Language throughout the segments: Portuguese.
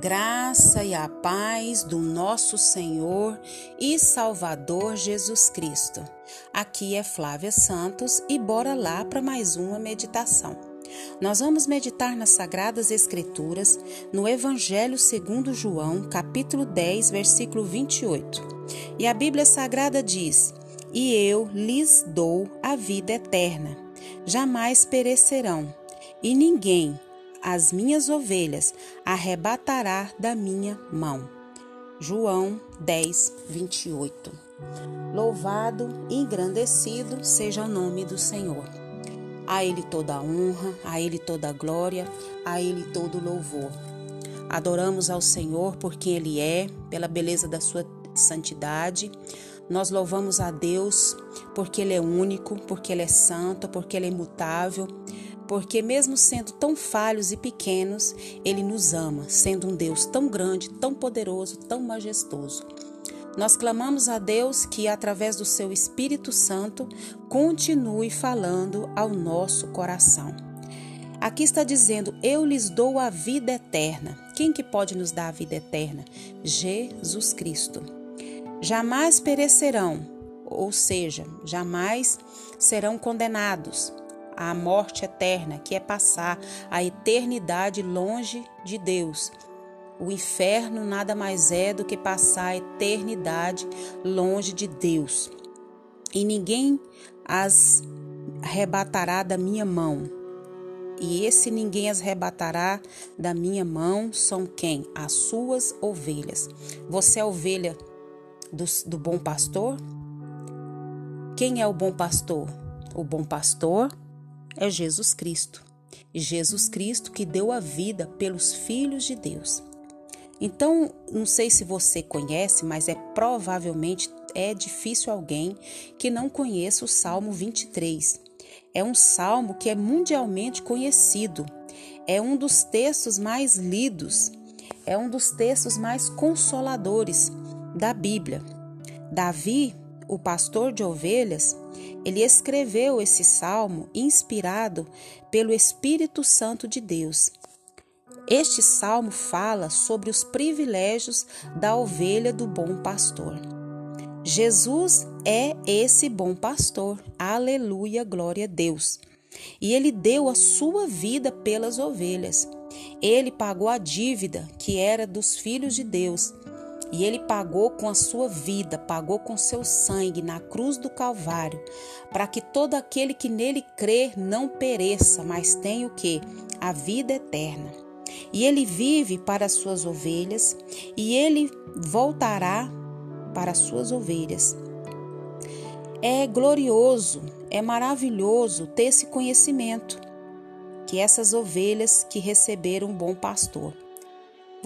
graça e a paz do nosso Senhor e Salvador Jesus Cristo. Aqui é Flávia Santos e bora lá para mais uma meditação. Nós vamos meditar nas Sagradas Escrituras, no Evangelho segundo João, capítulo 10, versículo 28. E a Bíblia Sagrada diz: E eu lhes dou a vida eterna, jamais perecerão, e ninguém as minhas ovelhas arrebatará da minha mão. João 10, 28. Louvado e engrandecido seja o nome do Senhor. A Ele toda a honra, a Ele toda a glória, a Ele todo o louvor. Adoramos ao Senhor por quem Ele é, pela beleza da Sua santidade. Nós louvamos a Deus porque Ele é único, porque Ele é santo, porque Ele é imutável, porque, mesmo sendo tão falhos e pequenos, Ele nos ama, sendo um Deus tão grande, tão poderoso, tão majestoso. Nós clamamos a Deus que, através do seu Espírito Santo, continue falando ao nosso coração. Aqui está dizendo: Eu lhes dou a vida eterna. Quem que pode nos dar a vida eterna? Jesus Cristo. Jamais perecerão, ou seja, jamais serão condenados à morte eterna, que é passar a eternidade longe de Deus. O inferno nada mais é do que passar a eternidade longe de Deus. E ninguém as arrebatará da minha mão. E esse ninguém as arrebatará da minha mão são quem? As suas ovelhas. Você é ovelha do, do bom pastor? Quem é o bom pastor? O bom pastor é Jesus Cristo. Jesus Cristo que deu a vida pelos filhos de Deus. Então, não sei se você conhece, mas é provavelmente é difícil alguém que não conheça o Salmo 23. É um salmo que é mundialmente conhecido. É um dos textos mais lidos. É um dos textos mais consoladores da Bíblia. Davi, o pastor de ovelhas, ele escreveu esse salmo inspirado pelo Espírito Santo de Deus. Este salmo fala sobre os privilégios da ovelha do bom pastor. Jesus é esse bom pastor. Aleluia, glória a Deus. E ele deu a sua vida pelas ovelhas. Ele pagou a dívida que era dos filhos de Deus e ele pagou com a sua vida, pagou com seu sangue na cruz do Calvário, para que todo aquele que nele crer não pereça, mas tenha o que? A vida eterna. E ele vive para as suas ovelhas, e ele voltará para as suas ovelhas. É glorioso, é maravilhoso ter esse conhecimento que essas ovelhas que receberam um bom pastor.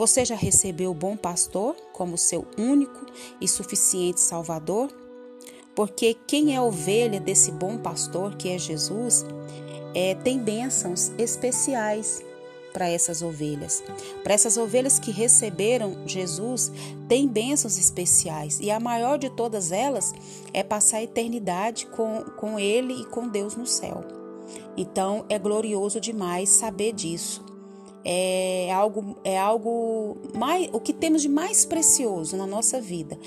Você já recebeu o bom pastor como seu único e suficiente Salvador? Porque quem é ovelha desse bom pastor, que é Jesus, é, tem bênçãos especiais para essas ovelhas. Para essas ovelhas que receberam Jesus, tem bênçãos especiais. E a maior de todas elas é passar a eternidade com, com Ele e com Deus no céu. Então é glorioso demais saber disso é algo é algo mais o que temos de mais precioso na nossa vida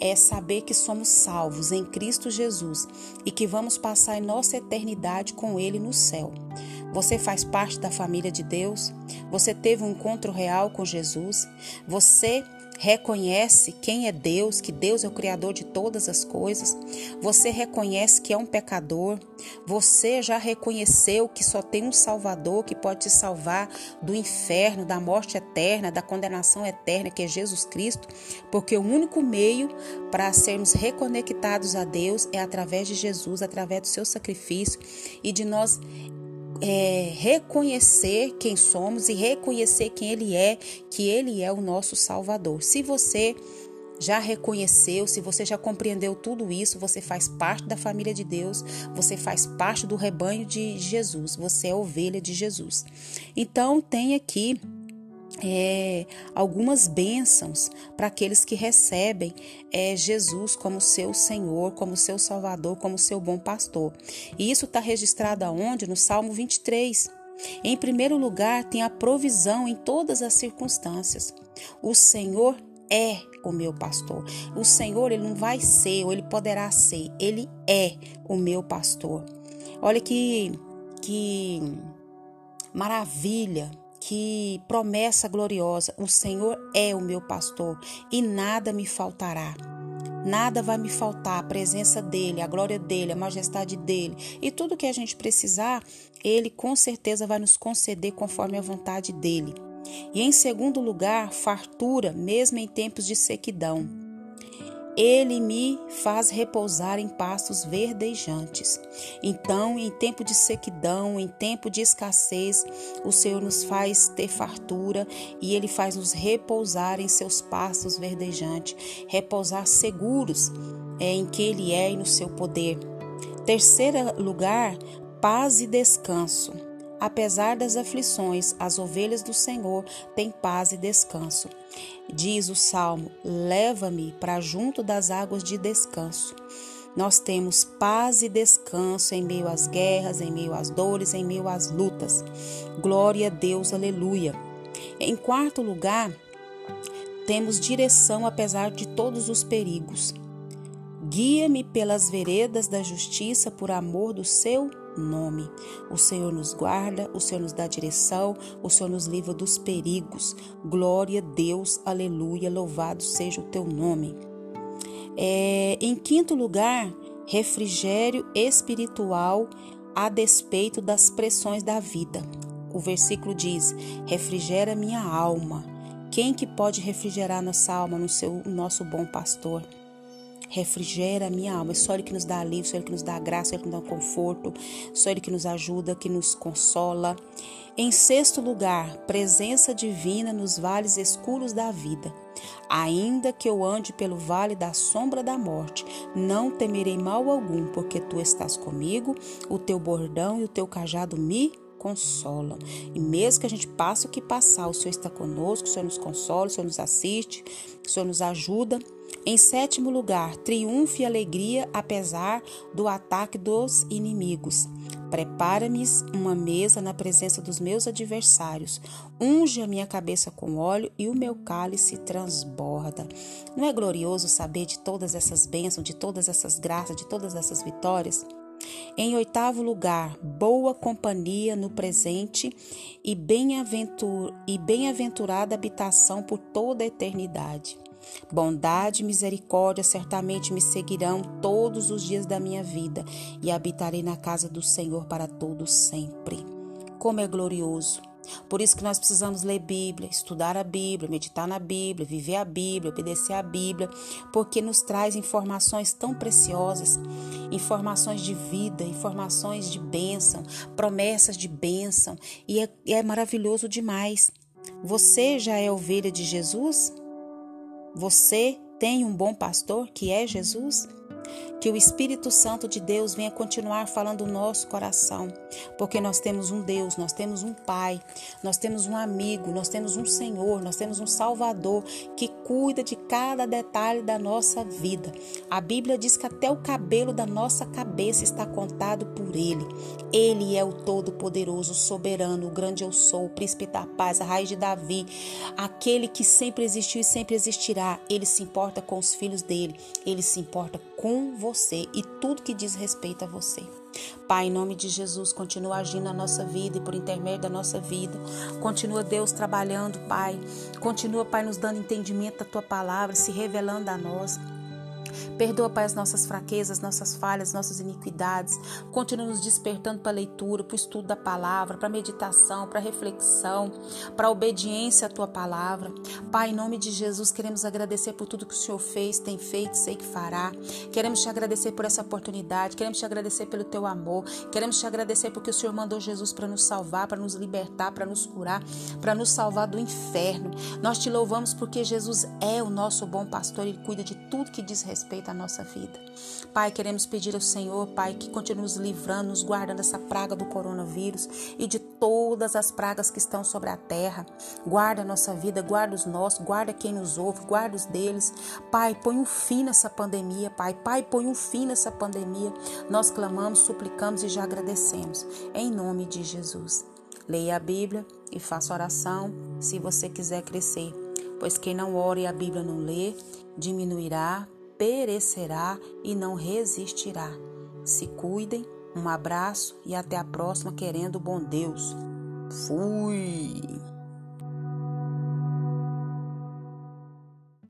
é saber que somos salvos em Cristo Jesus e que vamos passar nossa eternidade com ele no céu. Você faz parte da família de Deus? Você teve um encontro real com Jesus? Você reconhece quem é Deus, que Deus é o Criador de todas as coisas, você reconhece que é um pecador, você já reconheceu que só tem um Salvador que pode te salvar do inferno, da morte eterna, da condenação eterna, que é Jesus Cristo, porque o único meio para sermos reconectados a Deus é através de Jesus, através do seu sacrifício e de nós é, reconhecer quem somos e reconhecer quem Ele é, que Ele é o nosso Salvador. Se você já reconheceu, se você já compreendeu tudo isso, você faz parte da família de Deus, você faz parte do rebanho de Jesus, você é ovelha de Jesus. Então, tem aqui é, algumas bênçãos para aqueles que recebem é, Jesus como seu Senhor, como seu Salvador, como seu bom pastor. E isso está registrado aonde? No Salmo 23. Em primeiro lugar, tem a provisão em todas as circunstâncias. O Senhor é o meu pastor. O Senhor, ele não vai ser, ou ele poderá ser, ele é o meu pastor. Olha que que maravilha, que promessa gloriosa. O Senhor é o meu pastor e nada me faltará. Nada vai me faltar, a presença dele, a glória dele, a majestade dele e tudo que a gente precisar, ele com certeza vai nos conceder conforme a vontade dele. E em segundo lugar, fartura, mesmo em tempos de sequidão. Ele me faz repousar em pastos verdejantes. Então, em tempo de sequidão, em tempo de escassez, o Senhor nos faz ter fartura e ele faz nos repousar em seus pastos verdejantes, repousar seguros é, em que ele é e no seu poder. Terceiro lugar, paz e descanso. Apesar das aflições, as ovelhas do Senhor têm paz e descanso. Diz o salmo: Leva-me para junto das águas de descanso. Nós temos paz e descanso em meio às guerras, em meio às dores, em meio às lutas. Glória a Deus, aleluia. Em quarto lugar, temos direção apesar de todos os perigos. Guia-me pelas veredas da justiça por amor do seu nome. O Senhor nos guarda, o Senhor nos dá direção, o Senhor nos livra dos perigos. Glória a Deus, aleluia, louvado seja o teu nome. É, em quinto lugar, refrigério espiritual a despeito das pressões da vida. O versículo diz: refrigera minha alma. Quem que pode refrigerar nossa alma no seu nosso bom pastor? Refrigera a minha alma. É só Ele que nos dá alívio, só Ele que nos dá graça, só Ele que nos dá conforto, só Ele que nos ajuda, que nos consola. Em sexto lugar, presença divina nos vales escuros da vida. Ainda que eu ande pelo vale da sombra da morte, não temerei mal algum, porque tu estás comigo, o teu bordão e o teu cajado me consolam. E mesmo que a gente passe o que passar, o Senhor está conosco, o Senhor nos consola, o Senhor nos assiste, o Senhor nos ajuda. Em sétimo lugar, triunfo e alegria apesar do ataque dos inimigos. Prepara-me uma mesa na presença dos meus adversários. Unge a minha cabeça com óleo e o meu cálice transborda. Não é glorioso saber de todas essas bênçãos, de todas essas graças, de todas essas vitórias? Em oitavo lugar, boa companhia no presente e bem-aventurada habitação por toda a eternidade. Bondade e misericórdia certamente me seguirão todos os dias da minha vida e habitarei na casa do Senhor para todos sempre. Como é glorioso! Por isso que nós precisamos ler Bíblia, estudar a Bíblia, meditar na Bíblia, viver a Bíblia, obedecer a Bíblia, porque nos traz informações tão preciosas, informações de vida, informações de bênção, promessas de bênção, e é, é maravilhoso demais. Você já é ovelha de Jesus? Você tem um bom pastor que é Jesus? Que o Espírito Santo de Deus venha continuar falando no nosso coração, porque nós temos um Deus, nós temos um Pai, nós temos um amigo, nós temos um Senhor, nós temos um Salvador que cuida de cada detalhe da nossa vida. A Bíblia diz que até o cabelo da nossa cabeça está contado por Ele. Ele é o Todo-Poderoso, Soberano, o Grande Eu Sou, o Príncipe da Paz, a Raiz de Davi, aquele que sempre existiu e sempre existirá. Ele se importa com os filhos dele, ele se importa com você e tudo que diz respeito a você. Pai, em nome de Jesus, continua agindo na nossa vida e por intermédio da nossa vida. Continua, Deus, trabalhando, Pai. Continua, Pai, nos dando entendimento da tua palavra, se revelando a nós. Perdoa, Pai, as nossas fraquezas, nossas falhas, nossas iniquidades. Continua nos despertando para a leitura, para o estudo da palavra, para a meditação, para a reflexão, para a obediência à tua palavra. Pai, em nome de Jesus, queremos agradecer por tudo que o Senhor fez, tem feito, sei que fará. Queremos te agradecer por essa oportunidade, queremos te agradecer pelo teu amor, queremos te agradecer porque o Senhor mandou Jesus para nos salvar, para nos libertar, para nos curar, para nos salvar do inferno. Nós te louvamos porque Jesus é o nosso bom pastor, ele cuida de tudo que diz respeito respeito à nossa vida. Pai, queremos pedir ao Senhor, Pai, que continue nos livrando, nos guardando dessa praga do coronavírus e de todas as pragas que estão sobre a terra. Guarda a nossa vida, guarda os nossos, guarda quem nos ouve, guarda os deles. Pai, põe um fim nessa pandemia, Pai. Pai, põe um fim nessa pandemia. Nós clamamos, suplicamos e já agradecemos. Em nome de Jesus. Leia a Bíblia e faça oração se você quiser crescer Pois quem não ora e a Bíblia não lê, diminuirá, perecerá e não resistirá. Se cuidem, um abraço e até a próxima, querendo bom Deus. Fui!